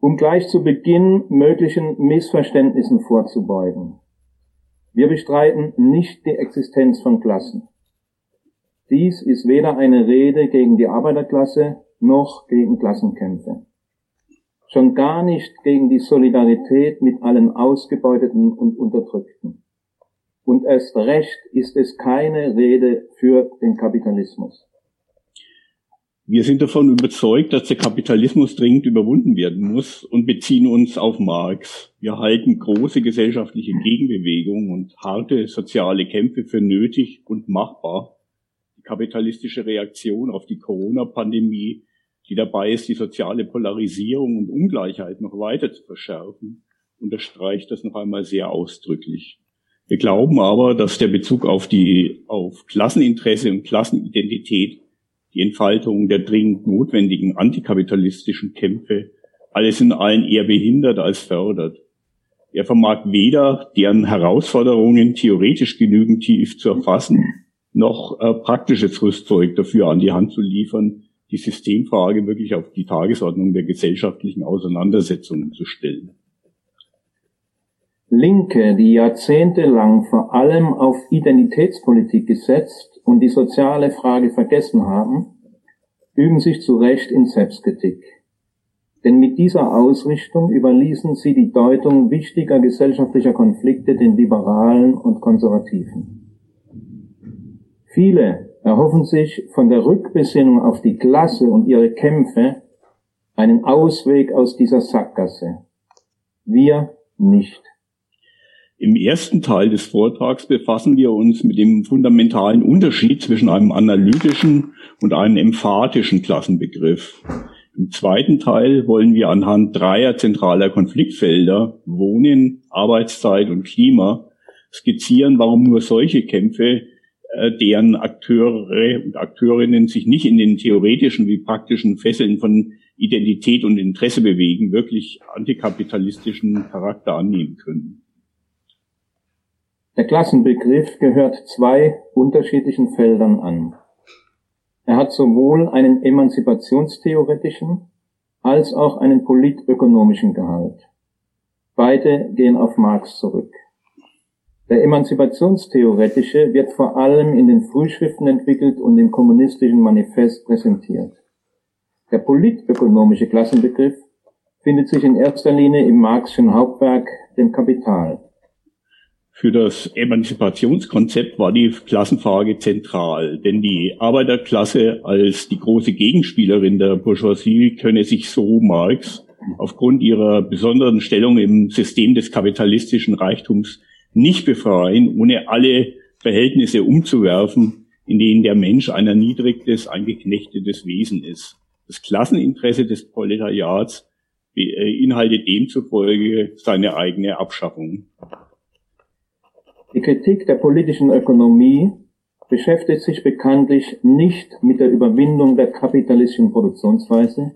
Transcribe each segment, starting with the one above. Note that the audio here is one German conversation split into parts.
Um gleich zu Beginn möglichen Missverständnissen vorzubeugen. Wir bestreiten nicht die Existenz von Klassen. Dies ist weder eine Rede gegen die Arbeiterklasse noch gegen Klassenkämpfe. Schon gar nicht gegen die Solidarität mit allen Ausgebeuteten und Unterdrückten. Und erst recht ist es keine Rede für den Kapitalismus. Wir sind davon überzeugt, dass der Kapitalismus dringend überwunden werden muss und beziehen uns auf Marx. Wir halten große gesellschaftliche Gegenbewegungen und harte soziale Kämpfe für nötig und machbar. Die kapitalistische Reaktion auf die Corona-Pandemie, die dabei ist, die soziale Polarisierung und Ungleichheit noch weiter zu verschärfen, unterstreicht das noch einmal sehr ausdrücklich. Wir glauben aber, dass der Bezug auf die, auf Klasseninteresse und Klassenidentität die Entfaltung der dringend notwendigen antikapitalistischen Kämpfe alles in allen eher behindert als fördert. Er vermag weder deren Herausforderungen theoretisch genügend tief zu erfassen, noch äh, praktisches Rüstzeug dafür an die Hand zu liefern, die Systemfrage wirklich auf die Tagesordnung der gesellschaftlichen Auseinandersetzungen zu stellen. Linke, die jahrzehntelang vor allem auf Identitätspolitik gesetzt und die soziale Frage vergessen haben, üben sich zu Recht in Selbstkritik. Denn mit dieser Ausrichtung überließen sie die Deutung wichtiger gesellschaftlicher Konflikte den Liberalen und Konservativen. Viele erhoffen sich von der Rückbesinnung auf die Klasse und ihre Kämpfe einen Ausweg aus dieser Sackgasse. Wir nicht. Im ersten Teil des Vortrags befassen wir uns mit dem fundamentalen Unterschied zwischen einem analytischen und einem emphatischen Klassenbegriff. Im zweiten Teil wollen wir anhand dreier zentraler Konfliktfelder Wohnen, Arbeitszeit und Klima skizzieren, warum nur solche Kämpfe, äh, deren Akteure und Akteurinnen sich nicht in den theoretischen wie praktischen Fesseln von Identität und Interesse bewegen, wirklich antikapitalistischen Charakter annehmen können. Der Klassenbegriff gehört zwei unterschiedlichen Feldern an. Er hat sowohl einen emanzipationstheoretischen als auch einen politökonomischen Gehalt. Beide gehen auf Marx zurück. Der emanzipationstheoretische wird vor allem in den Frühschriften entwickelt und im kommunistischen Manifest präsentiert. Der politökonomische Klassenbegriff findet sich in erster Linie im Marxischen Hauptwerk, dem Kapital. Für das Emanzipationskonzept war die Klassenfrage zentral, denn die Arbeiterklasse als die große Gegenspielerin der Bourgeoisie könne sich so Marx aufgrund ihrer besonderen Stellung im System des kapitalistischen Reichtums nicht befreien, ohne alle Verhältnisse umzuwerfen, in denen der Mensch ein erniedrigtes, ein geknechtetes Wesen ist. Das Klasseninteresse des Proletariats beinhaltet demzufolge seine eigene Abschaffung. Die Kritik der politischen Ökonomie beschäftigt sich bekanntlich nicht mit der Überwindung der kapitalistischen Produktionsweise,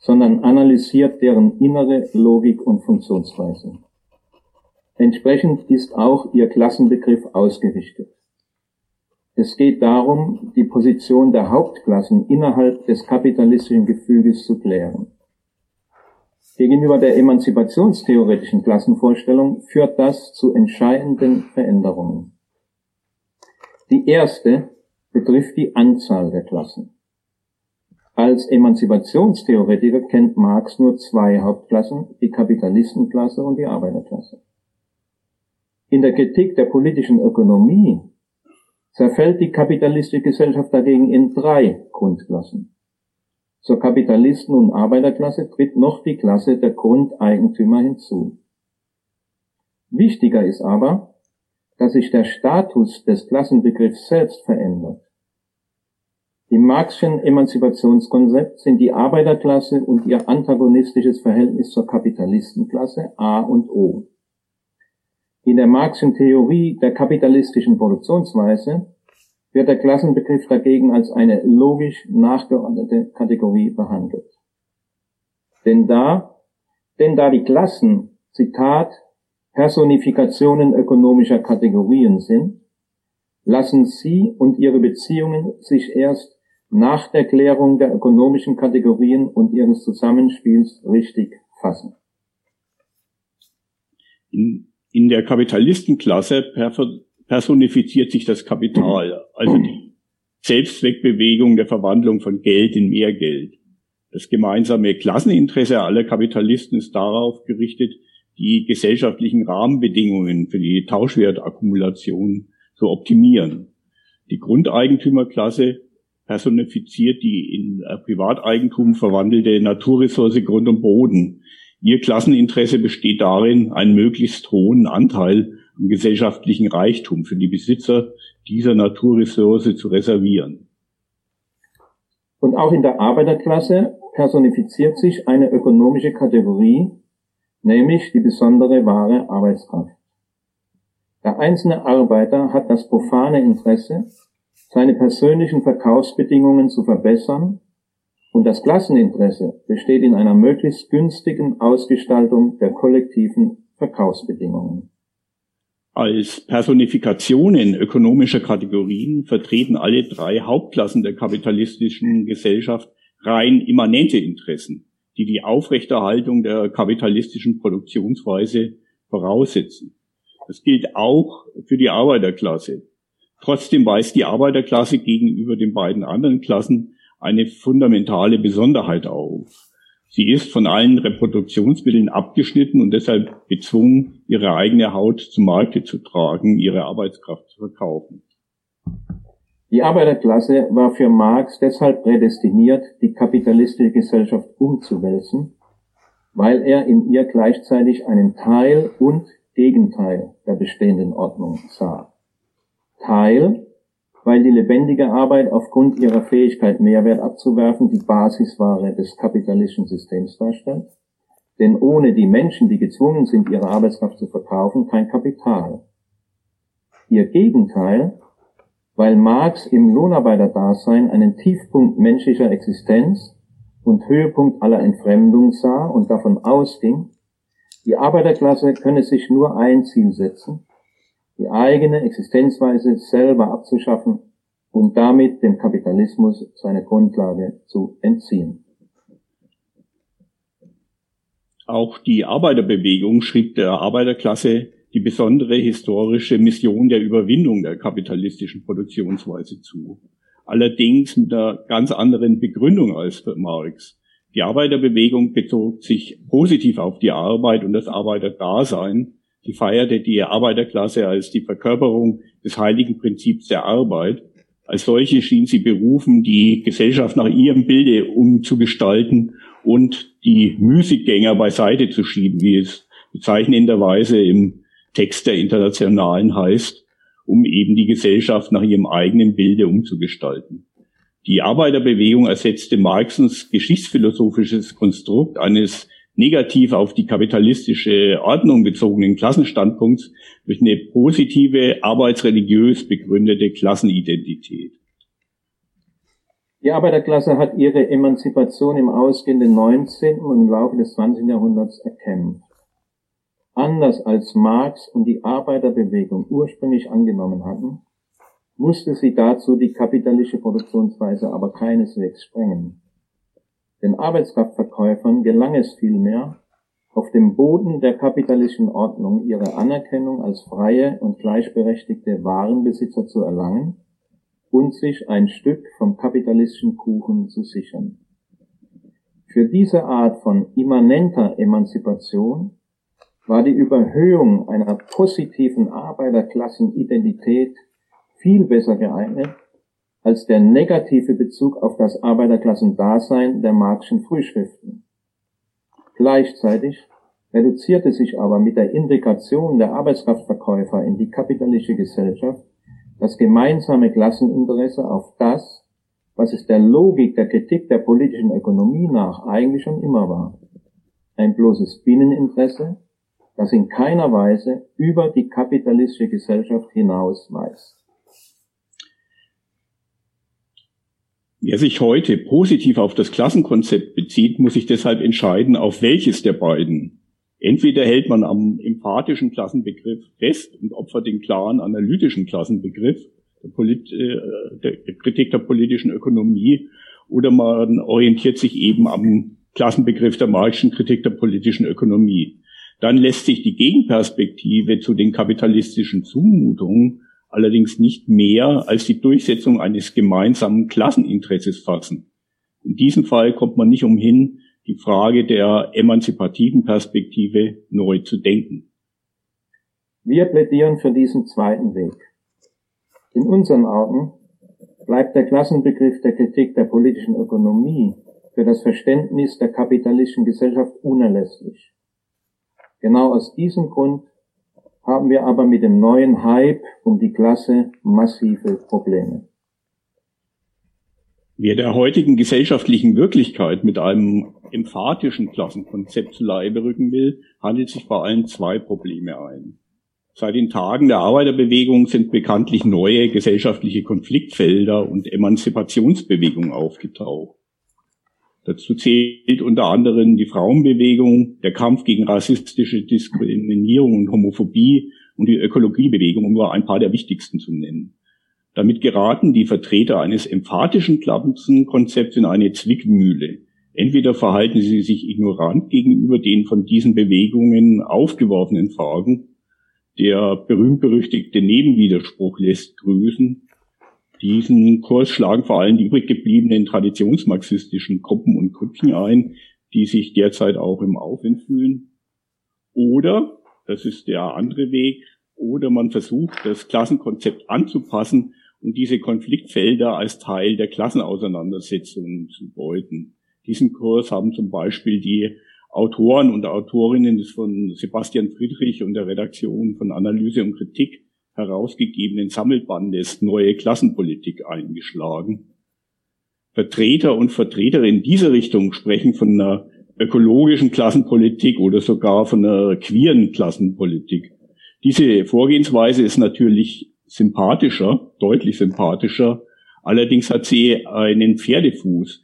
sondern analysiert deren innere Logik und Funktionsweise. Entsprechend ist auch ihr Klassenbegriff ausgerichtet. Es geht darum, die Position der Hauptklassen innerhalb des kapitalistischen Gefüges zu klären. Gegenüber der emanzipationstheoretischen Klassenvorstellung führt das zu entscheidenden Veränderungen. Die erste betrifft die Anzahl der Klassen. Als Emanzipationstheoretiker kennt Marx nur zwei Hauptklassen, die Kapitalistenklasse und die Arbeiterklasse. In der Kritik der politischen Ökonomie zerfällt die kapitalistische Gesellschaft dagegen in drei Grundklassen. Zur Kapitalisten- und Arbeiterklasse tritt noch die Klasse der Grundeigentümer hinzu. Wichtiger ist aber, dass sich der Status des Klassenbegriffs selbst verändert. Im Marxischen Emanzipationskonzept sind die Arbeiterklasse und ihr antagonistisches Verhältnis zur Kapitalistenklasse A und O. In der Marxischen Theorie der kapitalistischen Produktionsweise wird der Klassenbegriff dagegen als eine logisch nachgeordnete Kategorie behandelt. Denn da, denn da die Klassen, Zitat, Personifikationen ökonomischer Kategorien sind, lassen sie und ihre Beziehungen sich erst nach der Klärung der ökonomischen Kategorien und ihres Zusammenspiels richtig fassen. In, in der Kapitalistenklasse personifiziert sich das Kapital, also die Selbstzweckbewegung der Verwandlung von Geld in mehr Geld. Das gemeinsame Klasseninteresse aller Kapitalisten ist darauf gerichtet, die gesellschaftlichen Rahmenbedingungen für die Tauschwertakkumulation zu optimieren. Die Grundeigentümerklasse personifiziert die in Privateigentum verwandelte Naturressource Grund und Boden. Ihr Klasseninteresse besteht darin, einen möglichst hohen Anteil am gesellschaftlichen Reichtum für die Besitzer dieser Naturressource zu reservieren. Und auch in der Arbeiterklasse personifiziert sich eine ökonomische Kategorie, nämlich die besondere wahre Arbeitskraft. Der einzelne Arbeiter hat das profane Interesse, seine persönlichen Verkaufsbedingungen zu verbessern und das Klasseninteresse besteht in einer möglichst günstigen Ausgestaltung der kollektiven Verkaufsbedingungen. Als Personifikationen ökonomischer Kategorien vertreten alle drei Hauptklassen der kapitalistischen Gesellschaft rein immanente Interessen, die die Aufrechterhaltung der kapitalistischen Produktionsweise voraussetzen. Das gilt auch für die Arbeiterklasse. Trotzdem weist die Arbeiterklasse gegenüber den beiden anderen Klassen eine fundamentale Besonderheit auf. Sie ist von allen Reproduktionsmitteln abgeschnitten und deshalb gezwungen, ihre eigene Haut zum Markte zu tragen, ihre Arbeitskraft zu verkaufen. Die Arbeiterklasse war für Marx deshalb prädestiniert, die kapitalistische Gesellschaft umzuwälzen, weil er in ihr gleichzeitig einen Teil und Gegenteil der bestehenden Ordnung sah. Teil, weil die lebendige Arbeit aufgrund ihrer Fähigkeit, Mehrwert abzuwerfen, die Basisware des kapitalistischen Systems darstellt. Denn ohne die Menschen, die gezwungen sind, ihre Arbeitskraft zu verkaufen, kein Kapital. Ihr Gegenteil, weil Marx im Lohnarbeiterdasein einen Tiefpunkt menschlicher Existenz und Höhepunkt aller Entfremdung sah und davon ausging, die Arbeiterklasse könne sich nur ein Ziel setzen, die eigene Existenzweise selber abzuschaffen und damit dem Kapitalismus seine Grundlage zu entziehen. Auch die Arbeiterbewegung schrieb der Arbeiterklasse die besondere historische Mission der Überwindung der kapitalistischen Produktionsweise zu. Allerdings mit einer ganz anderen Begründung als Marx. Die Arbeiterbewegung bezog sich positiv auf die Arbeit und das Arbeiterdasein die feierte die Arbeiterklasse als die Verkörperung des heiligen Prinzips der Arbeit. Als solche schien sie berufen, die Gesellschaft nach ihrem Bilde umzugestalten und die Müßiggänger beiseite zu schieben, wie es bezeichnenderweise im Text der Internationalen heißt, um eben die Gesellschaft nach ihrem eigenen Bilde umzugestalten. Die Arbeiterbewegung ersetzte Marxens geschichtsphilosophisches Konstrukt eines negativ auf die kapitalistische Ordnung bezogenen Klassenstandpunkts durch eine positive, arbeitsreligiös begründete Klassenidentität. Die Arbeiterklasse hat ihre Emanzipation im ausgehenden 19. und im Laufe des 20. Jahrhunderts erkämpft. Anders als Marx und die Arbeiterbewegung ursprünglich angenommen hatten, musste sie dazu die kapitalistische Produktionsweise aber keineswegs sprengen. Den Arbeitskraftverkäufern gelang es vielmehr, auf dem Boden der kapitalistischen Ordnung ihre Anerkennung als freie und gleichberechtigte Warenbesitzer zu erlangen und sich ein Stück vom kapitalistischen Kuchen zu sichern. Für diese Art von immanenter Emanzipation war die Überhöhung einer positiven Arbeiterklassenidentität viel besser geeignet als der negative Bezug auf das Arbeiterklassendasein der Marxischen Frühschriften. Gleichzeitig reduzierte sich aber mit der Integration der Arbeitskraftverkäufer in die kapitalistische Gesellschaft das gemeinsame Klasseninteresse auf das, was es der Logik der Kritik der politischen Ökonomie nach eigentlich schon immer war. Ein bloßes Binneninteresse, das in keiner Weise über die kapitalistische Gesellschaft hinaus weist. Wer sich heute positiv auf das Klassenkonzept bezieht, muss sich deshalb entscheiden, auf welches der beiden. Entweder hält man am emphatischen Klassenbegriff fest und opfert den klaren analytischen Klassenbegriff der, Polit äh, der Kritik der politischen Ökonomie, oder man orientiert sich eben am Klassenbegriff der Marxischen Kritik der politischen Ökonomie. Dann lässt sich die Gegenperspektive zu den kapitalistischen Zumutungen allerdings nicht mehr als die Durchsetzung eines gemeinsamen Klasseninteresses fassen. In diesem Fall kommt man nicht umhin, die Frage der emanzipativen Perspektive neu zu denken. Wir plädieren für diesen zweiten Weg. In unseren Augen bleibt der Klassenbegriff der Kritik der politischen Ökonomie für das Verständnis der kapitalistischen Gesellschaft unerlässlich. Genau aus diesem Grund haben wir aber mit dem neuen Hype um die Klasse massive Probleme. Wer der heutigen gesellschaftlichen Wirklichkeit mit einem emphatischen Klassenkonzept zu Leibe rücken will, handelt sich vor allem zwei Probleme ein. Seit den Tagen der Arbeiterbewegung sind bekanntlich neue gesellschaftliche Konfliktfelder und Emanzipationsbewegungen aufgetaucht. Dazu zählt unter anderem die Frauenbewegung, der Kampf gegen rassistische Diskriminierung und Homophobie und die Ökologiebewegung, um nur ein paar der wichtigsten zu nennen. Damit geraten die Vertreter eines emphatischen Klassenkonzepts in eine Zwickmühle. Entweder verhalten sie sich ignorant gegenüber den von diesen Bewegungen aufgeworfenen Fragen, der berühmt-berüchtigte Nebenwiderspruch lässt grüßen. Diesen Kurs schlagen vor allem die übrig gebliebenen traditionsmarxistischen Gruppen und Grüppchen ein, die sich derzeit auch im Aufwind fühlen. Oder, das ist der andere Weg, oder man versucht, das Klassenkonzept anzupassen und diese Konfliktfelder als Teil der Klassenauseinandersetzungen zu deuten. Diesen Kurs haben zum Beispiel die Autoren und Autorinnen des von Sebastian Friedrich und der Redaktion von Analyse und Kritik herausgegebenen Sammelbandes Neue Klassenpolitik eingeschlagen. Vertreter und Vertreterinnen dieser Richtung sprechen von einer ökologischen Klassenpolitik oder sogar von einer queeren Klassenpolitik. Diese Vorgehensweise ist natürlich sympathischer, deutlich sympathischer. Allerdings hat sie einen Pferdefuß.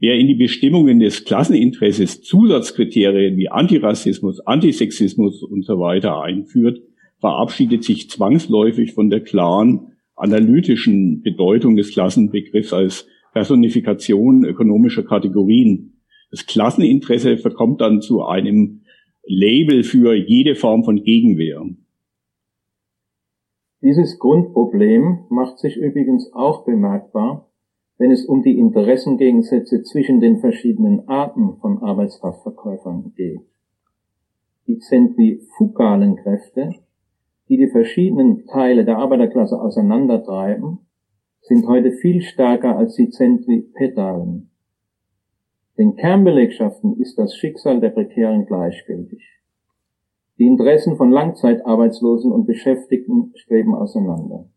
Wer in die Bestimmungen des Klasseninteresses Zusatzkriterien wie Antirassismus, Antisexismus und so weiter einführt, verabschiedet sich zwangsläufig von der klaren analytischen Bedeutung des Klassenbegriffs als Personifikation ökonomischer Kategorien. Das Klasseninteresse verkommt dann zu einem Label für jede Form von Gegenwehr. Dieses Grundproblem macht sich übrigens auch bemerkbar wenn es um die Interessengegensätze zwischen den verschiedenen Arten von Arbeitskraftverkäufern geht. Die zentrifugalen Kräfte, die die verschiedenen Teile der Arbeiterklasse auseinandertreiben, sind heute viel stärker als die zentripetalen. Den Kernbelegschaften ist das Schicksal der Prekären gleichgültig. Die Interessen von Langzeitarbeitslosen und Beschäftigten streben auseinander.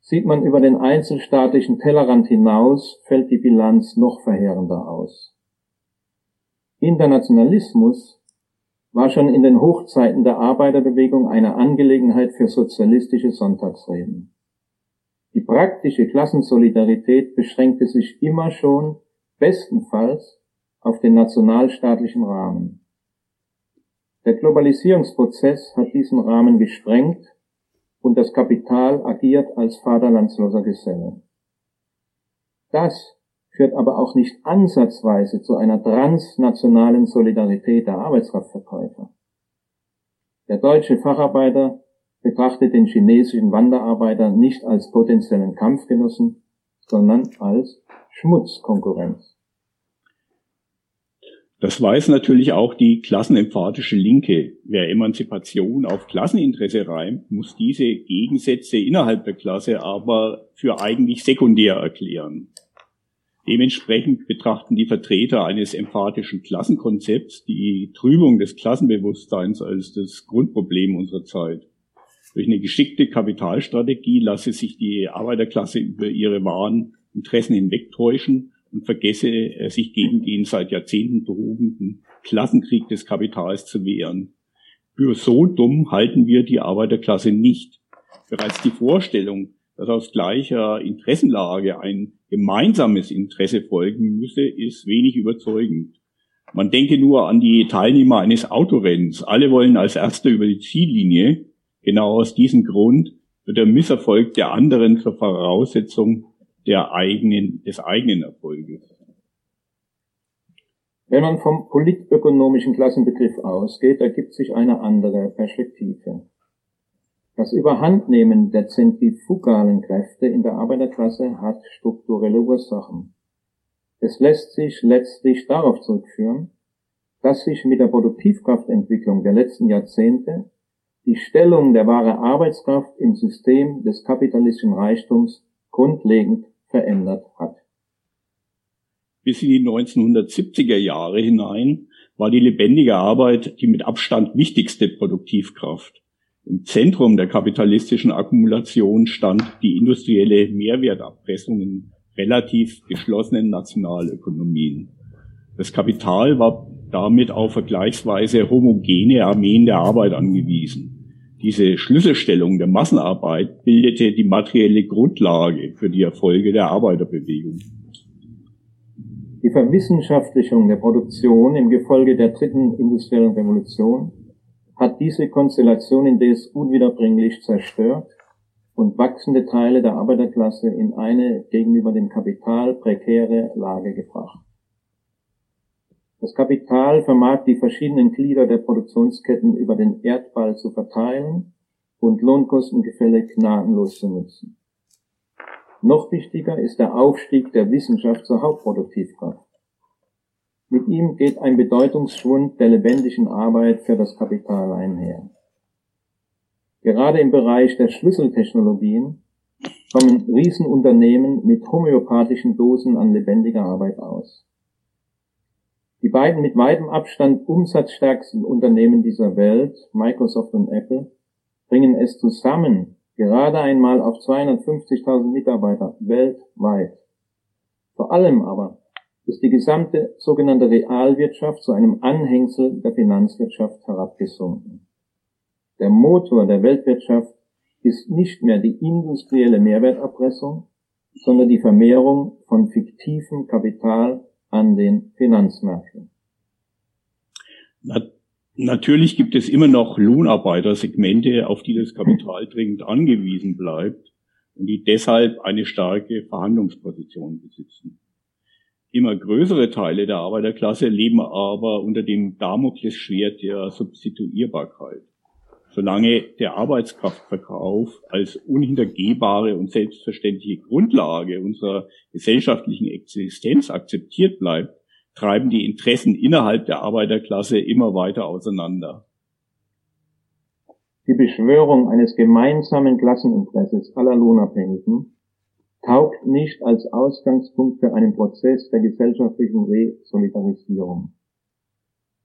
Sieht man über den einzelstaatlichen Tellerrand hinaus, fällt die Bilanz noch verheerender aus. Internationalismus war schon in den Hochzeiten der Arbeiterbewegung eine Angelegenheit für sozialistische Sonntagsreden. Die praktische Klassensolidarität beschränkte sich immer schon bestenfalls auf den nationalstaatlichen Rahmen. Der Globalisierungsprozess hat diesen Rahmen gesprengt und das Kapital agiert als vaterlandsloser Geselle. Das führt aber auch nicht ansatzweise zu einer transnationalen Solidarität der Arbeitskraftverkäufer. Der deutsche Facharbeiter betrachtet den chinesischen Wanderarbeiter nicht als potenziellen Kampfgenossen, sondern als Schmutzkonkurrenz. Das weiß natürlich auch die klassenemphatische Linke. Wer Emanzipation auf Klasseninteresse reimt, muss diese Gegensätze innerhalb der Klasse aber für eigentlich sekundär erklären. Dementsprechend betrachten die Vertreter eines emphatischen Klassenkonzepts die Trübung des Klassenbewusstseins als das Grundproblem unserer Zeit. Durch eine geschickte Kapitalstrategie lasse sich die Arbeiterklasse über ihre wahren Interessen hinwegtäuschen und vergesse er sich gegen den seit Jahrzehnten tobenden Klassenkrieg des Kapitals zu wehren. Für so dumm halten wir die Arbeiterklasse nicht. Bereits die Vorstellung, dass aus gleicher Interessenlage ein gemeinsames Interesse folgen müsse, ist wenig überzeugend. Man denke nur an die Teilnehmer eines Autorenns. Alle wollen als Erster über die Ziellinie. Genau aus diesem Grund wird der Misserfolg der anderen zur Voraussetzung der eigenen, des eigenen Erfolges. Wenn man vom politökonomischen Klassenbegriff ausgeht, ergibt sich eine andere Perspektive. Das Überhandnehmen der zentrifugalen Kräfte in der Arbeiterklasse hat strukturelle Ursachen. Es lässt sich letztlich darauf zurückführen, dass sich mit der Produktivkraftentwicklung der letzten Jahrzehnte die Stellung der wahre Arbeitskraft im System des kapitalistischen Reichtums grundlegend verändert hat. Bis in die 1970er Jahre hinein war die lebendige Arbeit die mit Abstand wichtigste Produktivkraft. Im Zentrum der kapitalistischen Akkumulation stand die industrielle Mehrwerterpressung in relativ geschlossenen Nationalökonomien. Das Kapital war damit auf vergleichsweise homogene Armeen der Arbeit angewiesen. Diese Schlüsselstellung der Massenarbeit bildete die materielle Grundlage für die Erfolge der Arbeiterbewegung. Die Verwissenschaftlichung der Produktion im Gefolge der dritten industriellen Revolution hat diese Konstellation indes unwiederbringlich zerstört und wachsende Teile der Arbeiterklasse in eine gegenüber dem Kapital prekäre Lage gebracht. Das Kapital vermag die verschiedenen Glieder der Produktionsketten über den Erdball zu verteilen und Lohnkostengefälle gnadenlos zu nutzen. Noch wichtiger ist der Aufstieg der Wissenschaft zur Hauptproduktivkraft. Mit ihm geht ein Bedeutungsschwund der lebendigen Arbeit für das Kapital einher. Gerade im Bereich der Schlüsseltechnologien kommen Riesenunternehmen mit homöopathischen Dosen an lebendiger Arbeit aus. Die beiden mit weitem Abstand umsatzstärksten Unternehmen dieser Welt, Microsoft und Apple, bringen es zusammen gerade einmal auf 250.000 Mitarbeiter weltweit. Vor allem aber ist die gesamte sogenannte Realwirtschaft zu einem Anhängsel der Finanzwirtschaft herabgesunken. Der Motor der Weltwirtschaft ist nicht mehr die industrielle Mehrwerterpressung, sondern die Vermehrung von fiktivem Kapital an den Finanzmärkten. Na, natürlich gibt es immer noch Lohnarbeitersegmente, auf die das Kapital dringend angewiesen bleibt und die deshalb eine starke Verhandlungsposition besitzen. Immer größere Teile der Arbeiterklasse leben aber unter dem Damoklesschwert der Substituierbarkeit. Solange der Arbeitskraftverkauf als unhintergehbare und selbstverständliche Grundlage unserer gesellschaftlichen Existenz akzeptiert bleibt, treiben die Interessen innerhalb der Arbeiterklasse immer weiter auseinander. Die Beschwörung eines gemeinsamen Klasseninteresses aller Lohnabhängigen taugt nicht als Ausgangspunkt für einen Prozess der gesellschaftlichen Resolidarisierung.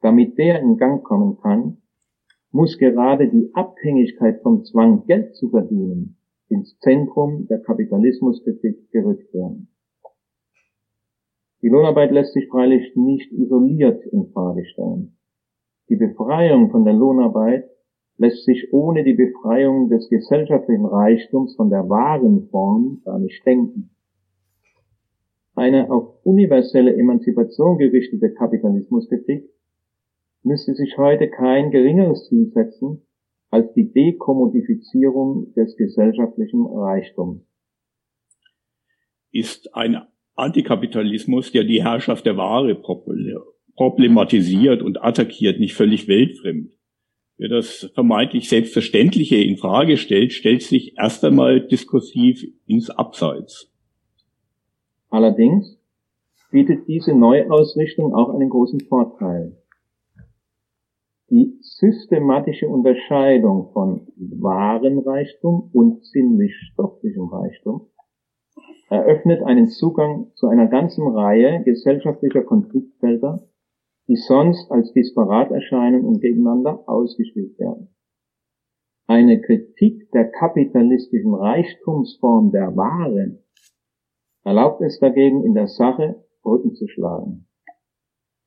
Damit der in Gang kommen kann, muss gerade die Abhängigkeit vom Zwang, Geld zu verdienen, ins Zentrum der Kapitalismuskritik gerückt werden. Die Lohnarbeit lässt sich freilich nicht isoliert in Frage stellen. Die Befreiung von der Lohnarbeit lässt sich ohne die Befreiung des gesellschaftlichen Reichtums von der wahren Form gar nicht denken. Eine auf universelle Emanzipation gerichtete Kapitalismuskritik müsste sich heute kein geringeres Ziel setzen als die Dekommodifizierung des gesellschaftlichen Reichtums. Ist ein Antikapitalismus, der die Herrschaft der Ware problematisiert und attackiert, nicht völlig weltfremd. Wer das vermeintlich Selbstverständliche in Frage stellt, stellt sich erst einmal diskursiv ins Abseits. Allerdings bietet diese Neuausrichtung auch einen großen Vorteil. Die systematische Unterscheidung von wahren Reichtum und sinnlich-stofflichem Reichtum eröffnet einen Zugang zu einer ganzen Reihe gesellschaftlicher Konfliktfelder, die sonst als disparat erscheinen und gegeneinander ausgespielt werden. Eine Kritik der kapitalistischen Reichtumsform der Waren erlaubt es dagegen in der Sache Brücken zu schlagen.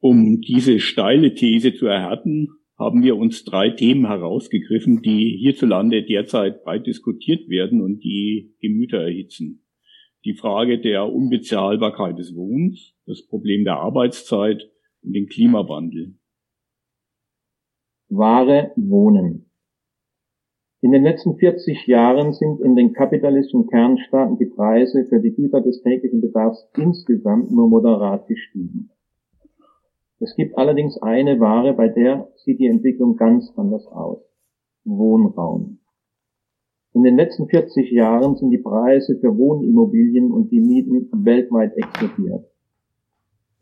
Um diese steile These zu erhärten, haben wir uns drei Themen herausgegriffen, die hierzulande derzeit breit diskutiert werden und die Gemüter erhitzen. Die Frage der Unbezahlbarkeit des Wohnens, das Problem der Arbeitszeit und den Klimawandel. Wahre Wohnen. In den letzten 40 Jahren sind in den kapitalistischen Kernstaaten die Preise für die Güter des täglichen Bedarfs insgesamt nur moderat gestiegen. Es gibt allerdings eine Ware, bei der sieht die Entwicklung ganz anders aus. Wohnraum. In den letzten 40 Jahren sind die Preise für Wohnimmobilien und die Mieten weltweit explodiert.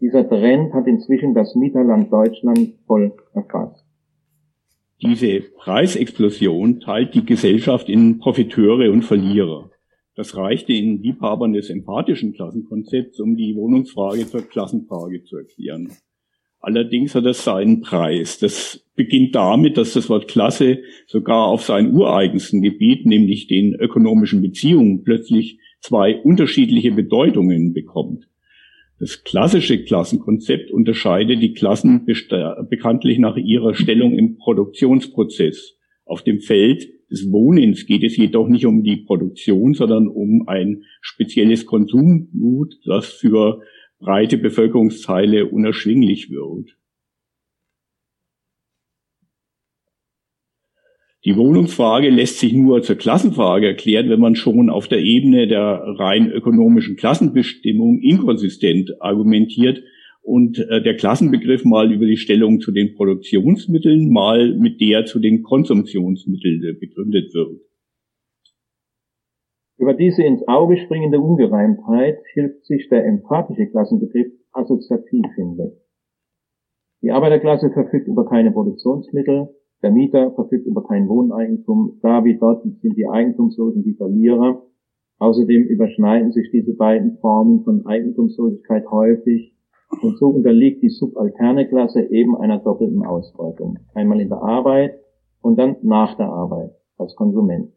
Dieser Trend hat inzwischen das Mieterland Deutschland voll erfasst. Diese Preisexplosion teilt die Gesellschaft in Profiteure und Verlierer. Das reichte in Liebhabern des empathischen Klassenkonzepts, um die Wohnungsfrage zur Klassenfrage zu erklären. Allerdings hat es seinen Preis. Das beginnt damit, dass das Wort Klasse sogar auf sein ureigensten Gebiet, nämlich den ökonomischen Beziehungen, plötzlich zwei unterschiedliche Bedeutungen bekommt. Das klassische Klassenkonzept unterscheidet die Klassen bekanntlich nach ihrer Stellung im Produktionsprozess. Auf dem Feld des Wohnens geht es jedoch nicht um die Produktion, sondern um ein spezielles Konsumgut, das für breite Bevölkerungsteile unerschwinglich wird. Die Wohnungsfrage lässt sich nur zur Klassenfrage erklären, wenn man schon auf der Ebene der rein ökonomischen Klassenbestimmung inkonsistent argumentiert und äh, der Klassenbegriff mal über die Stellung zu den Produktionsmitteln, mal mit der zu den Konsumptionsmitteln begründet wird. Über diese ins Auge springende Ungereimtheit hilft sich der empathische Klassenbegriff assoziativ hinweg. Die Arbeiterklasse verfügt über keine Produktionsmittel, der Mieter verfügt über kein Wohneigentum, da wie dort sind die Eigentumslosen die Verlierer. Außerdem überschneiden sich diese beiden Formen von Eigentumslosigkeit häufig und so unterliegt die subalterne Klasse eben einer doppelten Ausbeutung. Einmal in der Arbeit und dann nach der Arbeit als Konsument.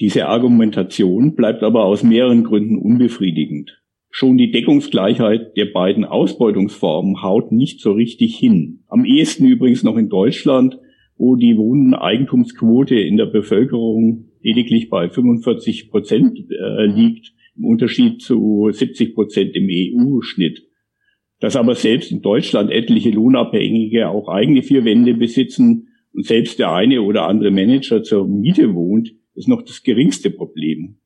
Diese Argumentation bleibt aber aus mehreren Gründen unbefriedigend. Schon die Deckungsgleichheit der beiden Ausbeutungsformen haut nicht so richtig hin. Am ehesten übrigens noch in Deutschland, wo die Wohneigentumsquote in der Bevölkerung lediglich bei 45 Prozent äh, liegt, im Unterschied zu 70 Prozent im EU-Schnitt. Dass aber selbst in Deutschland etliche Lohnabhängige auch eigene vier Wände besitzen und selbst der eine oder andere Manager zur Miete wohnt, ist noch das geringste Problem.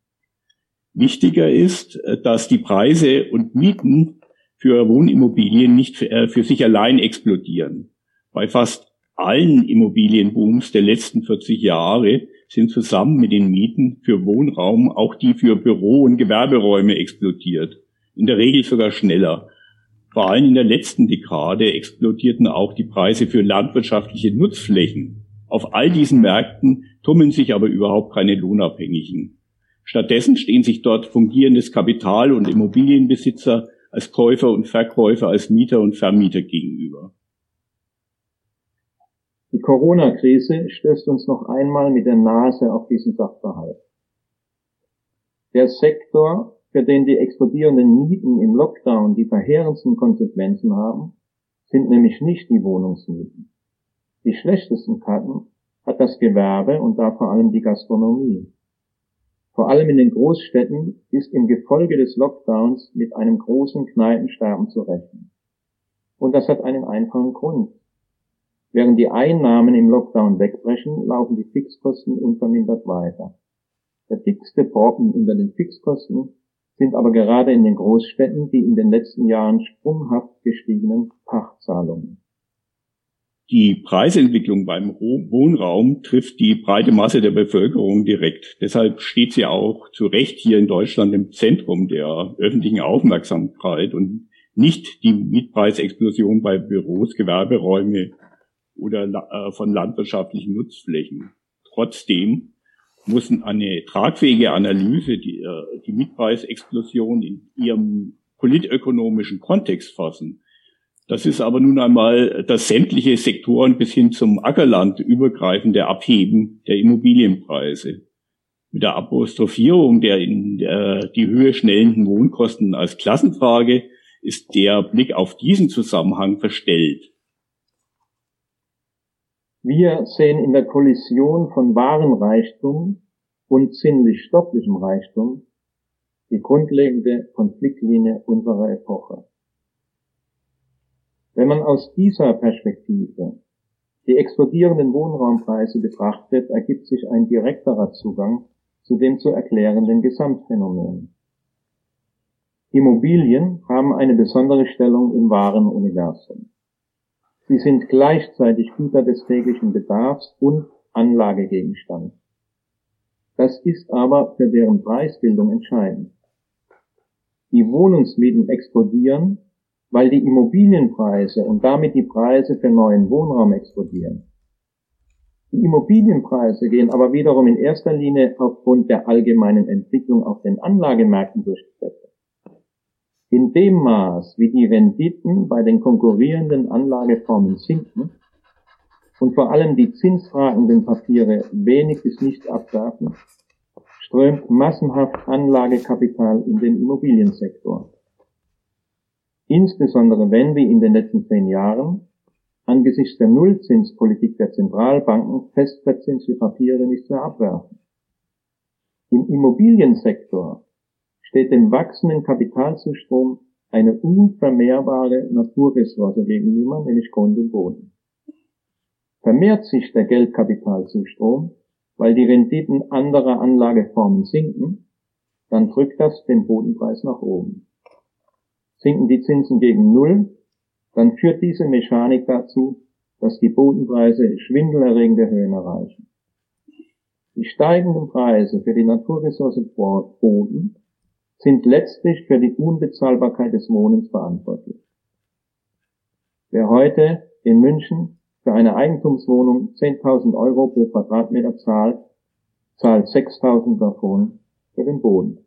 Wichtiger ist, äh, dass die Preise und Mieten für Wohnimmobilien nicht für, äh, für sich allein explodieren. Bei fast allen Immobilienbooms der letzten 40 Jahre sind zusammen mit den Mieten für Wohnraum auch die für Büro- und Gewerberäume explodiert. In der Regel sogar schneller. Vor allem in der letzten Dekade explodierten auch die Preise für landwirtschaftliche Nutzflächen. Auf all diesen Märkten tummeln sich aber überhaupt keine Lohnabhängigen. Stattdessen stehen sich dort fungierendes Kapital und Immobilienbesitzer als Käufer und Verkäufer, als Mieter und Vermieter gegenüber. Die Corona-Krise stößt uns noch einmal mit der Nase auf diesen Sachverhalt. Der Sektor, für den die explodierenden Mieten im Lockdown die verheerendsten Konsequenzen haben, sind nämlich nicht die Wohnungsmieten. Die schlechtesten Karten hat das Gewerbe und da vor allem die Gastronomie. Vor allem in den Großstädten ist im Gefolge des Lockdowns mit einem großen Kneipensterben zu rechnen. Und das hat einen einfachen Grund. Während die Einnahmen im Lockdown wegbrechen, laufen die Fixkosten unvermindert weiter. Der dickste Brocken unter den Fixkosten sind aber gerade in den Großstädten die in den letzten Jahren sprunghaft gestiegenen Pachtzahlungen. Die Preisentwicklung beim Wohnraum trifft die breite Masse der Bevölkerung direkt. Deshalb steht sie auch zu Recht hier in Deutschland im Zentrum der öffentlichen Aufmerksamkeit und nicht die Mietpreisexplosion bei Büros, Gewerberäume oder äh, von landwirtschaftlichen Nutzflächen. Trotzdem muss eine tragfähige Analyse die, äh, die Mietpreisexplosion in ihrem politökonomischen Kontext fassen. Das ist aber nun einmal das sämtliche Sektoren bis hin zum Ackerland übergreifende Abheben der Immobilienpreise. Mit der Apostrophierung der in der, die Höhe schnellenden Wohnkosten als Klassenfrage ist der Blick auf diesen Zusammenhang verstellt. Wir sehen in der Kollision von wahren Reichtum und sinnlich-stofflichem Reichtum die grundlegende Konfliktlinie unserer Epoche. Wenn man aus dieser Perspektive die explodierenden Wohnraumpreise betrachtet, ergibt sich ein direkterer Zugang zu dem zu erklärenden Gesamtphänomen. Immobilien haben eine besondere Stellung im wahren Universum. Sie sind gleichzeitig Güter des täglichen Bedarfs und Anlagegegenstand. Das ist aber für deren Preisbildung entscheidend. Die Wohnungsmieten explodieren, weil die Immobilienpreise und damit die Preise für neuen Wohnraum explodieren. Die Immobilienpreise gehen aber wiederum in erster Linie aufgrund der allgemeinen Entwicklung auf den Anlagemärkten durch die Decke. In dem Maß, wie die Renditen bei den konkurrierenden Anlageformen sinken und vor allem die zinsfragenden Papiere wenig bis nichts abwerfen, strömt massenhaft Anlagekapital in den Immobiliensektor. Insbesondere wenn, wie in den letzten zehn Jahren, angesichts der Nullzinspolitik der Zentralbanken festverzinsliche Papiere nicht mehr abwerfen. Im Immobiliensektor steht dem wachsenden Kapitalzustrom eine unvermehrbare Naturressource gegenüber, nämlich Grund und Boden. Vermehrt sich der Geldkapitalzustrom, weil die Renditen anderer Anlageformen sinken, dann drückt das den Bodenpreis nach oben. Sinken die Zinsen gegen Null, dann führt diese Mechanik dazu, dass die Bodenpreise schwindelerregende Höhen erreichen. Die steigenden Preise für die Naturressource Boden sind letztlich für die Unbezahlbarkeit des Wohnens verantwortlich. Wer heute in München für eine Eigentumswohnung 10.000 Euro pro Quadratmeter zahlt, zahlt 6.000 davon für den Boden.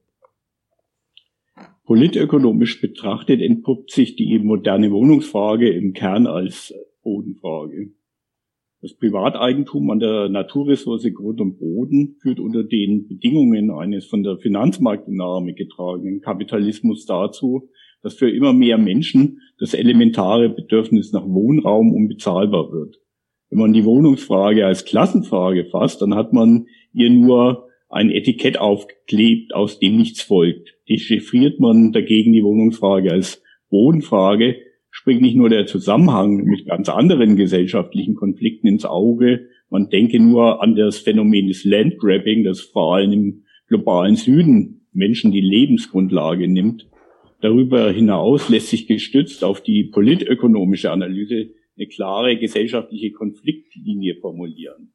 Politökonomisch betrachtet entpuppt sich die moderne Wohnungsfrage im Kern als Bodenfrage. Das Privateigentum an der Naturressource Grund und Boden führt unter den Bedingungen eines von der Finanzmarktdynamik getragenen Kapitalismus dazu, dass für immer mehr Menschen das elementare Bedürfnis nach Wohnraum unbezahlbar wird. Wenn man die Wohnungsfrage als Klassenfrage fasst, dann hat man ihr nur ein Etikett aufgeklebt, aus dem nichts folgt. Dechiffriert man dagegen die Wohnungsfrage als Bodenfrage, springt nicht nur der Zusammenhang mit ganz anderen gesellschaftlichen Konflikten ins Auge. Man denke nur an das Phänomen des Landgrabbing, das vor allem im globalen Süden Menschen die Lebensgrundlage nimmt. Darüber hinaus lässt sich gestützt auf die politökonomische Analyse eine klare gesellschaftliche Konfliktlinie formulieren.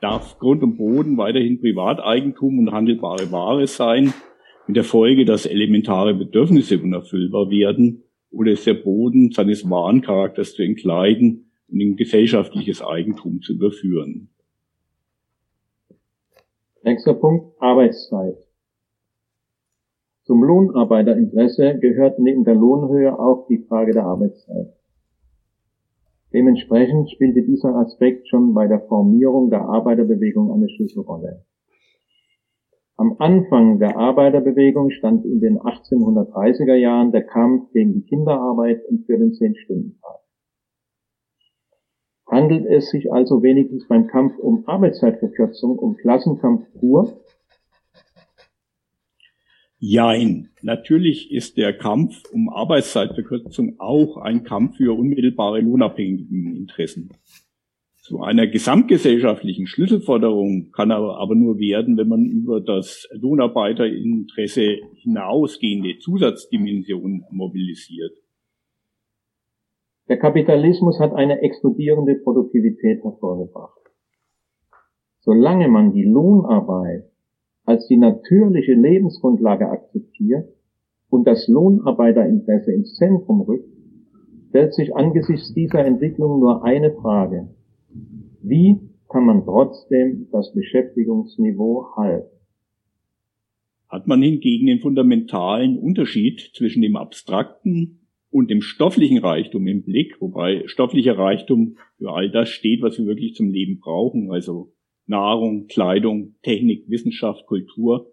Darf Grund und Boden weiterhin Privateigentum und handelbare Ware sein, mit der Folge, dass elementare Bedürfnisse unerfüllbar werden oder ist der Boden seines wahren Charakters zu entkleiden und in gesellschaftliches Eigentum zu überführen. Nächster Punkt, Arbeitszeit. Zum Lohnarbeiterinteresse gehört neben der Lohnhöhe auch die Frage der Arbeitszeit. Dementsprechend spielte dieser Aspekt schon bei der Formierung der Arbeiterbewegung eine Schlüsselrolle. Am Anfang der Arbeiterbewegung stand in den 1830er Jahren der Kampf gegen die Kinderarbeit und für den Zehn-Stunden-Tag. Handelt es sich also wenigstens beim Kampf um Arbeitszeitverkürzung um Klassenkampf pur? Jein. Natürlich ist der Kampf um Arbeitszeitverkürzung auch ein Kampf für unmittelbare lohnabhängigen Interessen. Zu einer gesamtgesellschaftlichen Schlüsselforderung kann aber, aber nur werden, wenn man über das Lohnarbeiterinteresse hinausgehende Zusatzdimensionen mobilisiert. Der Kapitalismus hat eine explodierende Produktivität hervorgebracht. Solange man die Lohnarbeit als die natürliche Lebensgrundlage akzeptiert und das Lohnarbeiterinteresse ins Zentrum rückt, stellt sich angesichts dieser Entwicklung nur eine Frage. Wie kann man trotzdem das Beschäftigungsniveau halten? Hat man hingegen den fundamentalen Unterschied zwischen dem abstrakten und dem stofflichen Reichtum im Blick, wobei stofflicher Reichtum für all das steht, was wir wirklich zum Leben brauchen, also Nahrung, Kleidung, Technik, Wissenschaft, Kultur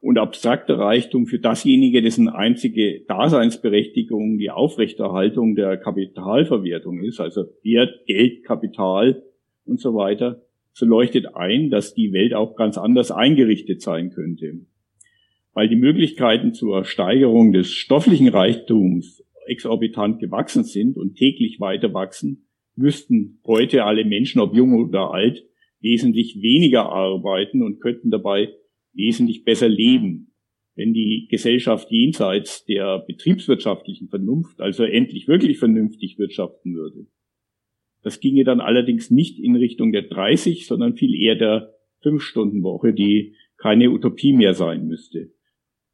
und abstrakter Reichtum für dasjenige, dessen einzige Daseinsberechtigung die Aufrechterhaltung der Kapitalverwertung ist, also Wert, Geld, Kapital und so weiter, so leuchtet ein, dass die Welt auch ganz anders eingerichtet sein könnte. Weil die Möglichkeiten zur Steigerung des stofflichen Reichtums exorbitant gewachsen sind und täglich weiter wachsen, müssten heute alle Menschen, ob jung oder alt, wesentlich weniger arbeiten und könnten dabei wesentlich besser leben. wenn die Gesellschaft jenseits der betriebswirtschaftlichen Vernunft, also endlich wirklich vernünftig wirtschaften würde. Das ginge dann allerdings nicht in Richtung der 30, sondern viel eher der 5-Stunden-Woche, die keine Utopie mehr sein müsste.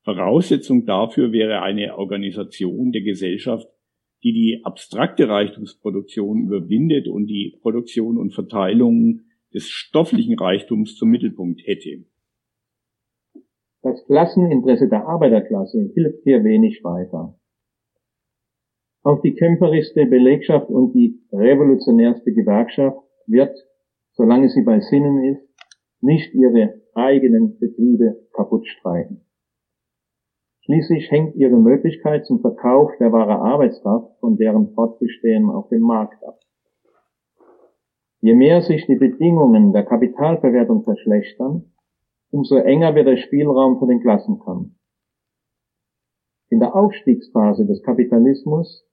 Voraussetzung dafür wäre eine Organisation der Gesellschaft, die die abstrakte Reichtumsproduktion überwindet und die Produktion und Verteilung des stofflichen Reichtums zum Mittelpunkt hätte. Das Klasseninteresse der Arbeiterklasse hilft hier wenig weiter. Auch die kämpferischste Belegschaft und die revolutionärste Gewerkschaft wird, solange sie bei Sinnen ist, nicht ihre eigenen Betriebe kaputt streichen. Schließlich hängt ihre Möglichkeit zum Verkauf der wahre Arbeitskraft von deren Fortbestehen auf dem Markt ab. Je mehr sich die Bedingungen der Kapitalverwertung verschlechtern, umso enger wird der Spielraum für den Klassenkampf. In der Aufstiegsphase des Kapitalismus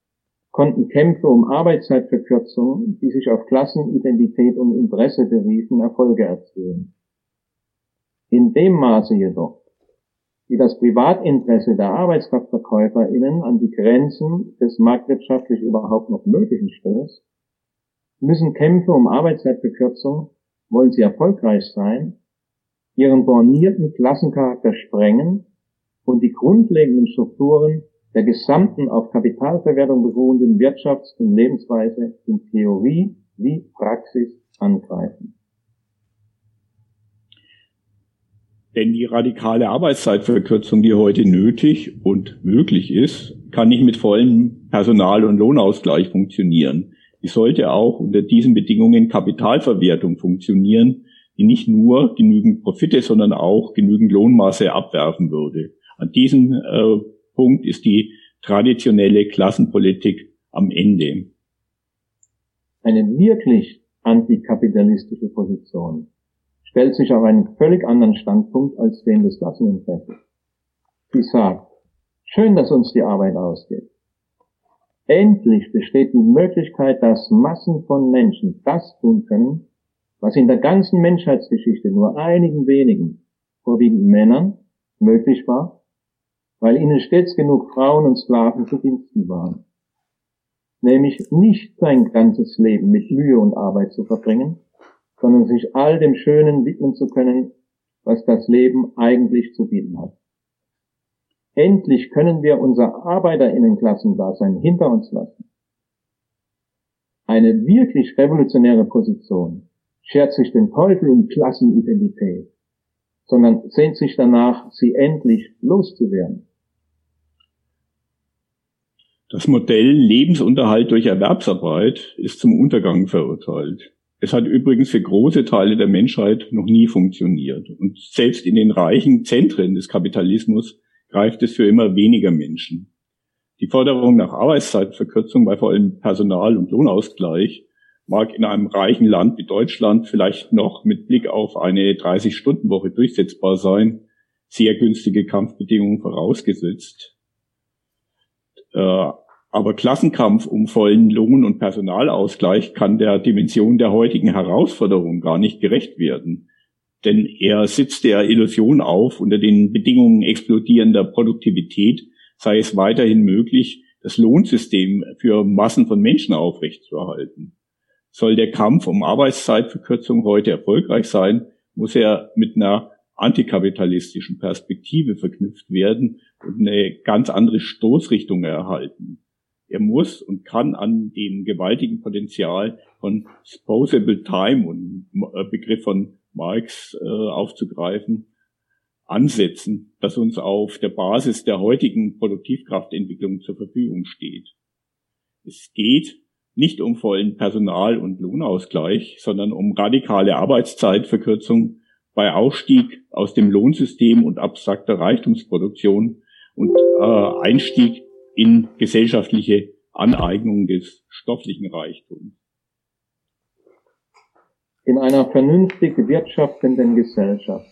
konnten Kämpfe um Arbeitszeitverkürzung, die sich auf Klassenidentität und Interesse beriefen, Erfolge erzielen. In dem Maße jedoch, wie das Privatinteresse der ArbeitskraftverkäuferInnen an die Grenzen des marktwirtschaftlich überhaupt noch Möglichen stößt, müssen Kämpfe um Arbeitszeitverkürzung, wollen sie erfolgreich sein, ihren bornierten Klassencharakter sprengen und die grundlegenden Strukturen der gesamten auf Kapitalverwertung beruhenden Wirtschafts- und Lebensweise in Theorie wie Praxis angreifen. Denn die radikale Arbeitszeitverkürzung, die heute nötig und möglich ist, kann nicht mit vollem Personal- und Lohnausgleich funktionieren. Die sollte auch unter diesen Bedingungen Kapitalverwertung funktionieren, die nicht nur genügend Profite, sondern auch genügend Lohnmasse abwerfen würde. An diesem äh, Punkt ist die traditionelle Klassenpolitik am Ende. Eine wirklich antikapitalistische Position stellt sich auf einen völlig anderen Standpunkt als den des Klasseninteresses. Sie sagt, schön, dass uns die Arbeit ausgeht. Endlich besteht die Möglichkeit, dass Massen von Menschen das tun können, was in der ganzen Menschheitsgeschichte nur einigen wenigen, vorwiegend Männern, möglich war, weil ihnen stets genug Frauen und Sklaven zu Diensten waren. Nämlich nicht sein ganzes Leben mit Mühe und Arbeit zu verbringen, sondern sich all dem Schönen widmen zu können, was das Leben eigentlich zu bieten hat. Endlich können wir unser Arbeiterinnenklassendasein hinter uns lassen. Eine wirklich revolutionäre Position schert sich den Teufel um Klassenidentität, sondern sehnt sich danach, sie endlich loszuwerden. Das Modell Lebensunterhalt durch Erwerbsarbeit ist zum Untergang verurteilt. Es hat übrigens für große Teile der Menschheit noch nie funktioniert. Und selbst in den reichen Zentren des Kapitalismus greift es für immer weniger Menschen. Die Forderung nach Arbeitszeitverkürzung bei vor allem Personal- und Lohnausgleich mag in einem reichen Land wie Deutschland vielleicht noch mit Blick auf eine 30-Stunden-Woche durchsetzbar sein, sehr günstige Kampfbedingungen vorausgesetzt. Äh, aber Klassenkampf um vollen Lohn- und Personalausgleich kann der Dimension der heutigen Herausforderung gar nicht gerecht werden. Denn er sitzt der Illusion auf, unter den Bedingungen explodierender Produktivität sei es weiterhin möglich, das Lohnsystem für Massen von Menschen aufrechtzuerhalten. Soll der Kampf um Arbeitszeitverkürzung heute erfolgreich sein, muss er mit einer antikapitalistischen Perspektive verknüpft werden und eine ganz andere Stoßrichtung erhalten. Er muss und kann an dem gewaltigen Potenzial von Disposable Time und äh, Begriff von Marx äh, aufzugreifen, ansetzen, das uns auf der Basis der heutigen Produktivkraftentwicklung zur Verfügung steht. Es geht nicht um vollen Personal- und Lohnausgleich, sondern um radikale Arbeitszeitverkürzung bei Ausstieg aus dem Lohnsystem und abstrakter Reichtumsproduktion und äh, Einstieg in gesellschaftliche Aneignung des stofflichen Reichtums. In einer vernünftig wirtschaftenden Gesellschaft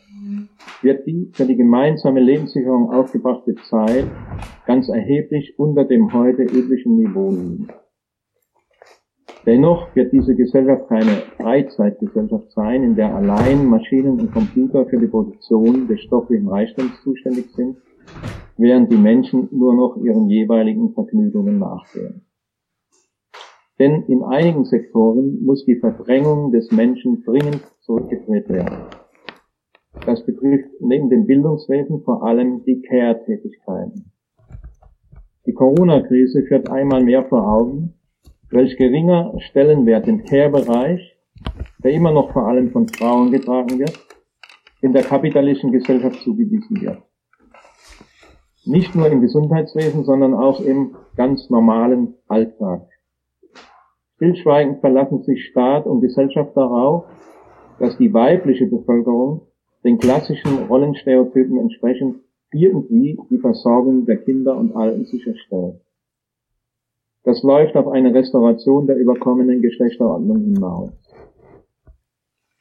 wird die für die gemeinsame Lebenssicherung aufgebrachte Zeit ganz erheblich unter dem heute üblichen Niveau liegen. Dennoch wird diese Gesellschaft keine Freizeitgesellschaft sein, in der allein Maschinen und Computer für die Produktion des stofflichen Reichtums zuständig sind, während die Menschen nur noch ihren jeweiligen Vergnügungen nachgehen. Denn in einigen Sektoren muss die Verdrängung des Menschen dringend zurückgedreht werden. Das betrifft neben dem Bildungswesen vor allem die Care-Tätigkeiten. Die Corona-Krise führt einmal mehr vor Augen, welch geringer Stellenwert im Care-Bereich, der immer noch vor allem von Frauen getragen wird, in der kapitalistischen Gesellschaft zugewiesen wird. Nicht nur im Gesundheitswesen, sondern auch im ganz normalen Alltag. Stillschweigend verlassen sich Staat und Gesellschaft darauf, dass die weibliche Bevölkerung den klassischen Rollenstereotypen entsprechend irgendwie die Versorgung der Kinder und Alten sicherstellt. Das läuft auf eine Restauration der überkommenen Geschlechterordnung hinaus.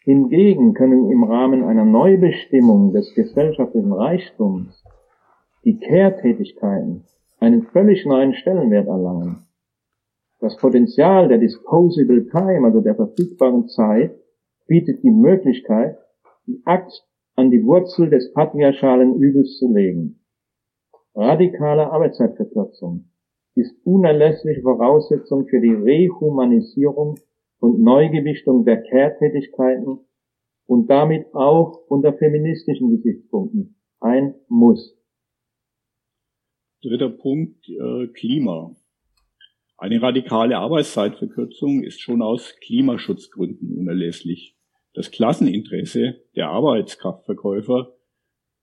Hingegen können im Rahmen einer Neubestimmung des gesellschaftlichen Reichtums die Care-Tätigkeiten einen völlig neuen Stellenwert erlangen. Das Potenzial der Disposable Time, also der verfügbaren Zeit, bietet die Möglichkeit, die Axt an die Wurzel des patriarchalen Übels zu legen. Radikale Arbeitszeitverkürzung ist unerlässliche Voraussetzung für die Rehumanisierung und Neugewichtung der Care-Tätigkeiten und damit auch unter feministischen Gesichtspunkten ein Muss. Dritter Punkt, äh, Klima. Eine radikale Arbeitszeitverkürzung ist schon aus Klimaschutzgründen unerlässlich. Das Klasseninteresse der Arbeitskraftverkäufer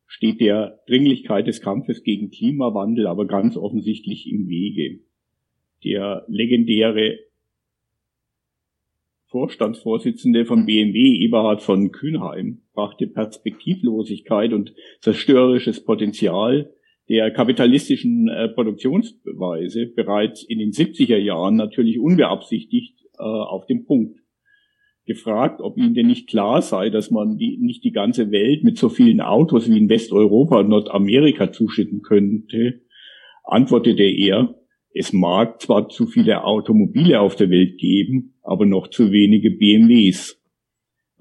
steht der Dringlichkeit des Kampfes gegen Klimawandel aber ganz offensichtlich im Wege. Der legendäre Vorstandsvorsitzende von BMW, Eberhard von Kühnheim, brachte Perspektivlosigkeit und zerstörerisches Potenzial der kapitalistischen äh, Produktionsweise bereits in den 70er Jahren natürlich unbeabsichtigt äh, auf den Punkt. Gefragt, ob ihm denn nicht klar sei, dass man die, nicht die ganze Welt mit so vielen Autos wie in Westeuropa und Nordamerika zuschütten könnte, antwortete er, es mag zwar zu viele Automobile auf der Welt geben, aber noch zu wenige BMWs.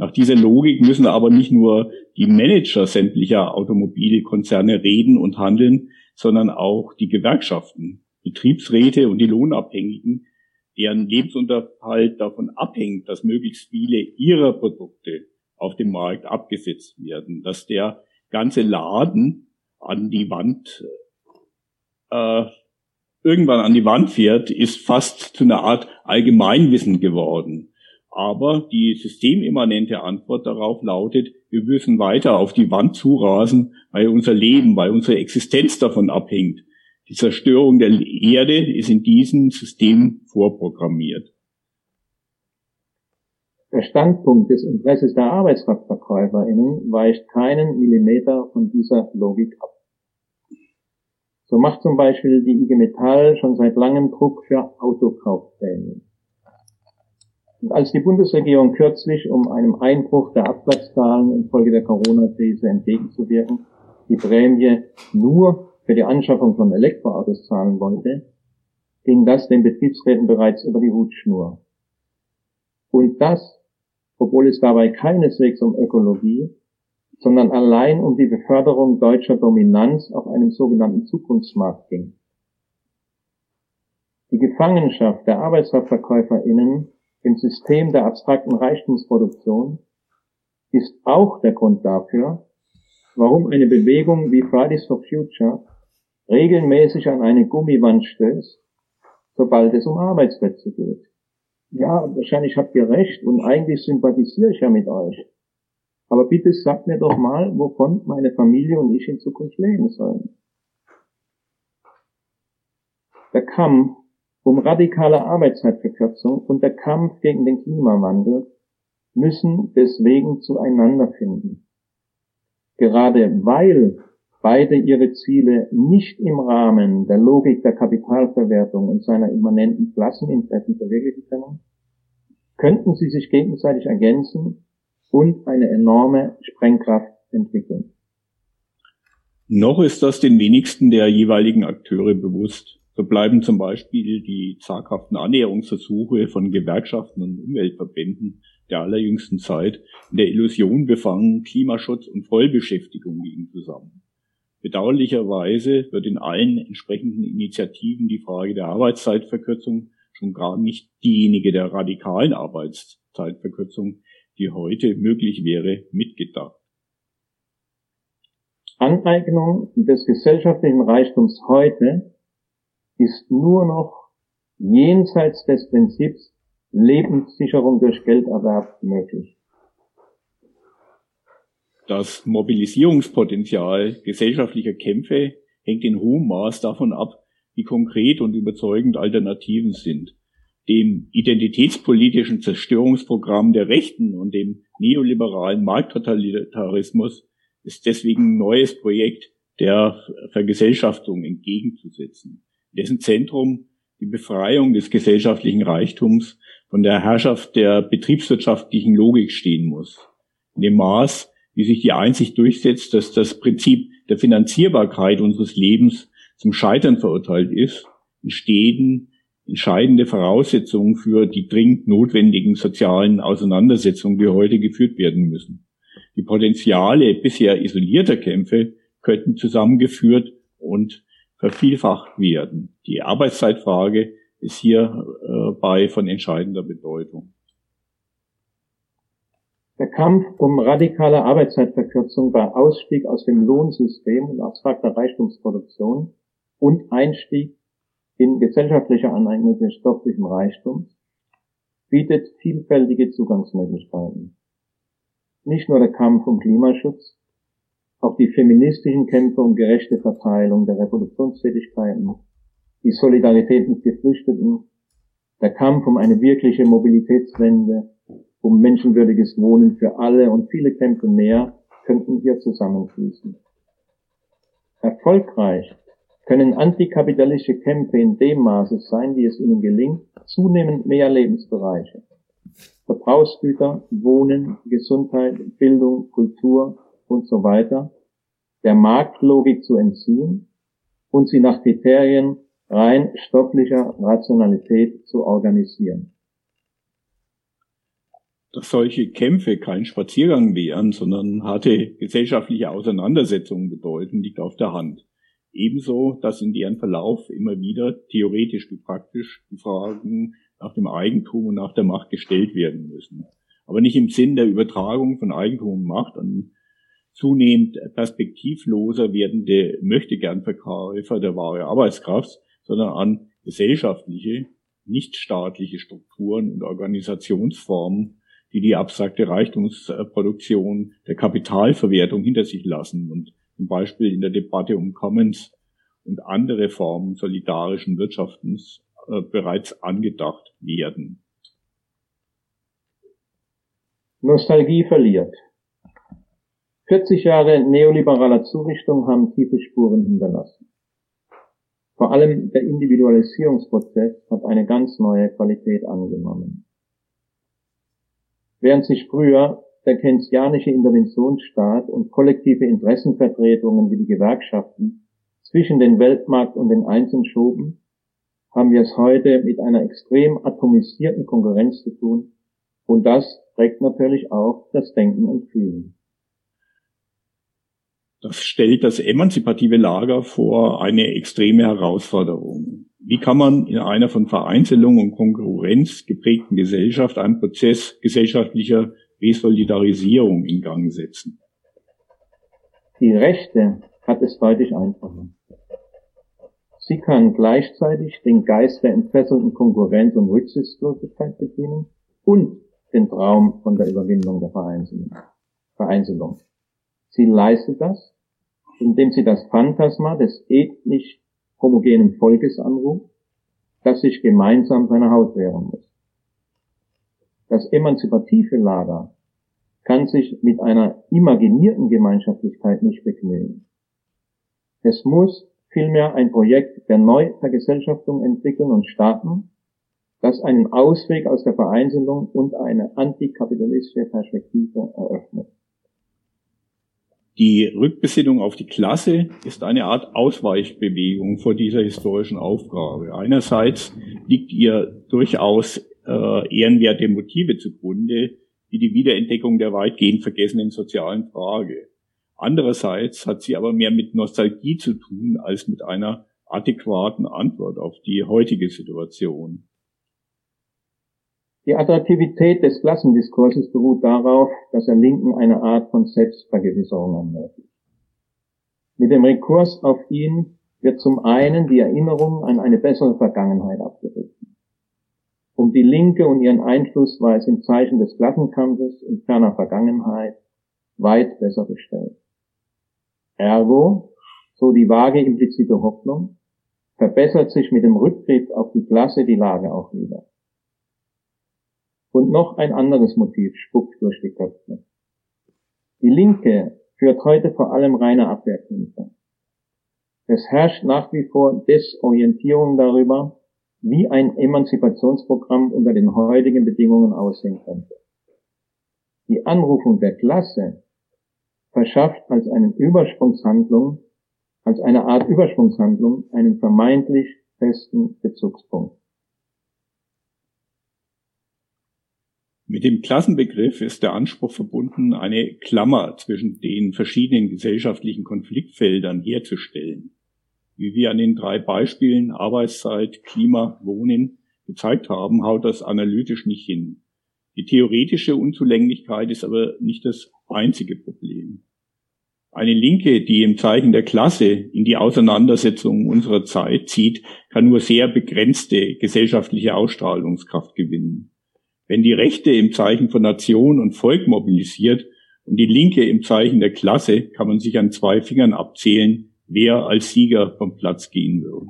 Nach dieser Logik müssen aber nicht nur die Manager sämtlicher Automobilkonzerne reden und handeln, sondern auch die Gewerkschaften, Betriebsräte und die Lohnabhängigen, deren Lebensunterhalt davon abhängt, dass möglichst viele ihrer Produkte auf dem Markt abgesetzt werden, dass der ganze Laden an die Wand äh, irgendwann an die Wand fährt, ist fast zu einer Art Allgemeinwissen geworden. Aber die systemimmanente Antwort darauf lautet, wir müssen weiter auf die Wand zurasen, weil unser Leben, weil unsere Existenz davon abhängt. Die Zerstörung der Erde ist in diesem System vorprogrammiert. Der Standpunkt des Interesses der ArbeitskraftverkäuferInnen weicht keinen Millimeter von dieser Logik ab. So macht zum Beispiel die IG Metall schon seit langem Druck für Autokaufprämien. Als die Bundesregierung kürzlich, um einem Einbruch der Abwärtszahlen infolge der Corona-Krise entgegenzuwirken, die Prämie nur für die Anschaffung von Elektroautos zahlen wollte, ging das den Betriebsräten bereits über die Hutschnur. Und das, obwohl es dabei keineswegs um Ökologie, sondern allein um die Beförderung deutscher Dominanz auf einem sogenannten Zukunftsmarkt ging. Die Gefangenschaft der ArbeitskraftverkäuferInnen im System der abstrakten Reichtumsproduktion ist auch der Grund dafür, warum eine Bewegung wie Fridays for Future regelmäßig an eine Gummiwand stößt, sobald es um Arbeitsplätze geht. Ja, wahrscheinlich habt ihr recht und eigentlich sympathisiere ich ja mit euch. Aber bitte sagt mir doch mal, wovon meine Familie und ich in Zukunft leben sollen. Der Kampf um radikale Arbeitszeitverkürzung und der Kampf gegen den Klimawandel müssen deswegen zueinander finden. Gerade weil beide ihre Ziele nicht im Rahmen der Logik der Kapitalverwertung und seiner immanenten Klasseninteressen verwirklichen können, könnten sie sich gegenseitig ergänzen und eine enorme Sprengkraft entwickeln. Noch ist das den wenigsten der jeweiligen Akteure bewusst. So bleiben zum Beispiel die zaghaften Annäherungsversuche von Gewerkschaften und Umweltverbänden der allerjüngsten Zeit in der Illusion befangen, Klimaschutz und Vollbeschäftigung liegen zusammen. Bedauerlicherweise wird in allen entsprechenden Initiativen die Frage der Arbeitszeitverkürzung schon gar nicht diejenige der radikalen Arbeitszeitverkürzung, die heute möglich wäre, mitgedacht. Aneignung des gesellschaftlichen Reichtums heute ist nur noch jenseits des Prinzips Lebenssicherung durch Gelderwerb möglich. Das Mobilisierungspotenzial gesellschaftlicher Kämpfe hängt in hohem Maß davon ab, wie konkret und überzeugend Alternativen sind. Dem identitätspolitischen Zerstörungsprogramm der Rechten und dem neoliberalen Markttotalitarismus ist deswegen ein neues Projekt der Vergesellschaftung entgegenzusetzen, dessen Zentrum die Befreiung des gesellschaftlichen Reichtums von der Herrschaft der betriebswirtschaftlichen Logik stehen muss. In dem Maß, wie sich die Einsicht durchsetzt, dass das Prinzip der Finanzierbarkeit unseres Lebens zum Scheitern verurteilt ist, entstehen entscheidende Voraussetzungen für die dringend notwendigen sozialen Auseinandersetzungen, die heute geführt werden müssen. Die Potenziale bisher isolierter Kämpfe könnten zusammengeführt und vervielfacht werden. Die Arbeitszeitfrage ist hierbei äh, von entscheidender Bedeutung. Der Kampf um radikale Arbeitszeitverkürzung war Ausstieg aus dem Lohnsystem und abstrakter Reichtumsproduktion und Einstieg in gesellschaftliche Aneignung des stofflichen Reichtums, bietet vielfältige Zugangsmöglichkeiten. Nicht nur der Kampf um Klimaschutz, auch die feministischen Kämpfe um gerechte Verteilung der Reproduktionstätigkeiten, die Solidarität mit Geflüchteten, der Kampf um eine wirkliche Mobilitätswende, um menschenwürdiges Wohnen für alle und viele Kämpfe mehr könnten hier zusammenfließen. Erfolgreich können antikapitalistische Kämpfe in dem Maße sein, wie es ihnen gelingt, zunehmend mehr Lebensbereiche, Verbrauchsgüter, Wohnen, Gesundheit, Bildung, Kultur und so weiter der Marktlogik zu entziehen und sie nach Kriterien rein stofflicher Rationalität zu organisieren dass solche Kämpfe kein Spaziergang wären, sondern harte gesellschaftliche Auseinandersetzungen bedeuten, liegt auf der Hand. Ebenso, dass in deren Verlauf immer wieder theoretisch wie praktisch die Fragen nach dem Eigentum und nach der Macht gestellt werden müssen. Aber nicht im Sinn der Übertragung von Eigentum und Macht an zunehmend perspektivloser werdende Möchtegernverkäufer der wahre Arbeitskraft, sondern an gesellschaftliche, nichtstaatliche Strukturen und Organisationsformen, die die abstrakte Reichtumsproduktion der Kapitalverwertung hinter sich lassen und zum Beispiel in der Debatte um Commons und andere Formen solidarischen Wirtschaftens äh, bereits angedacht werden. Nostalgie verliert. 40 Jahre neoliberaler Zurichtung haben tiefe Spuren hinterlassen. Vor allem der Individualisierungsprozess hat eine ganz neue Qualität angenommen. Während sich früher der keynesianische Interventionsstaat und kollektive Interessenvertretungen wie die Gewerkschaften zwischen den Weltmarkt und den Einzelnen schoben, haben wir es heute mit einer extrem atomisierten Konkurrenz zu tun und das prägt natürlich auch das Denken und Fühlen. Das stellt das emanzipative Lager vor eine extreme Herausforderung. Wie kann man in einer von Vereinzelung und Konkurrenz geprägten Gesellschaft einen Prozess gesellschaftlicher Resolidarisierung in Gang setzen? Die Rechte hat es deutlich einfacher. Sie kann gleichzeitig den Geist der entfesselten Konkurrenz und Rücksichtslosigkeit bedienen und den Traum von der Überwindung der Vereinzelung. Sie leistet das, indem sie das Phantasma des ethnisch homogenen Volkes anruft, das sich gemeinsam seiner Haut wehren muss. Das emanzipative Lager kann sich mit einer imaginierten Gemeinschaftlichkeit nicht begnügen. Es muss vielmehr ein Projekt der Neuvergesellschaftung entwickeln und starten, das einen Ausweg aus der Vereinzelung und eine antikapitalistische Perspektive eröffnet. Die Rückbesinnung auf die Klasse ist eine Art Ausweichbewegung vor dieser historischen Aufgabe. Einerseits liegt ihr durchaus äh, ehrenwerte Motive zugrunde, wie die Wiederentdeckung der weitgehend vergessenen sozialen Frage. Andererseits hat sie aber mehr mit Nostalgie zu tun als mit einer adäquaten Antwort auf die heutige Situation. Die Attraktivität des Klassendiskurses beruht darauf, dass er Linken eine Art von Selbstvergewisserung ermöglicht. Mit dem Rekurs auf ihn wird zum einen die Erinnerung an eine bessere Vergangenheit abgerissen. Um die Linke und ihren Einfluss war es im Zeichen des Klassenkampfes in ferner Vergangenheit weit besser bestellt. Ergo, so die vage implizite Hoffnung, verbessert sich mit dem Rückgriff auf die Klasse die Lage auch wieder. Und noch ein anderes Motiv spuckt durch die Köpfe. Die Linke führt heute vor allem reine Abwehrkämpfe. Es herrscht nach wie vor Desorientierung darüber, wie ein Emanzipationsprogramm unter den heutigen Bedingungen aussehen könnte. Die Anrufung der Klasse verschafft als eine Übersprungshandlung, als eine Art Übersprungshandlung einen vermeintlich festen Bezugspunkt. Mit dem Klassenbegriff ist der Anspruch verbunden, eine Klammer zwischen den verschiedenen gesellschaftlichen Konfliktfeldern herzustellen. Wie wir an den drei Beispielen Arbeitszeit, Klima, Wohnen gezeigt haben, haut das analytisch nicht hin. Die theoretische Unzulänglichkeit ist aber nicht das einzige Problem. Eine Linke, die im Zeichen der Klasse in die Auseinandersetzung unserer Zeit zieht, kann nur sehr begrenzte gesellschaftliche Ausstrahlungskraft gewinnen. Wenn die Rechte im Zeichen von Nation und Volk mobilisiert und die Linke im Zeichen der Klasse, kann man sich an zwei Fingern abzählen, wer als Sieger vom Platz gehen würde.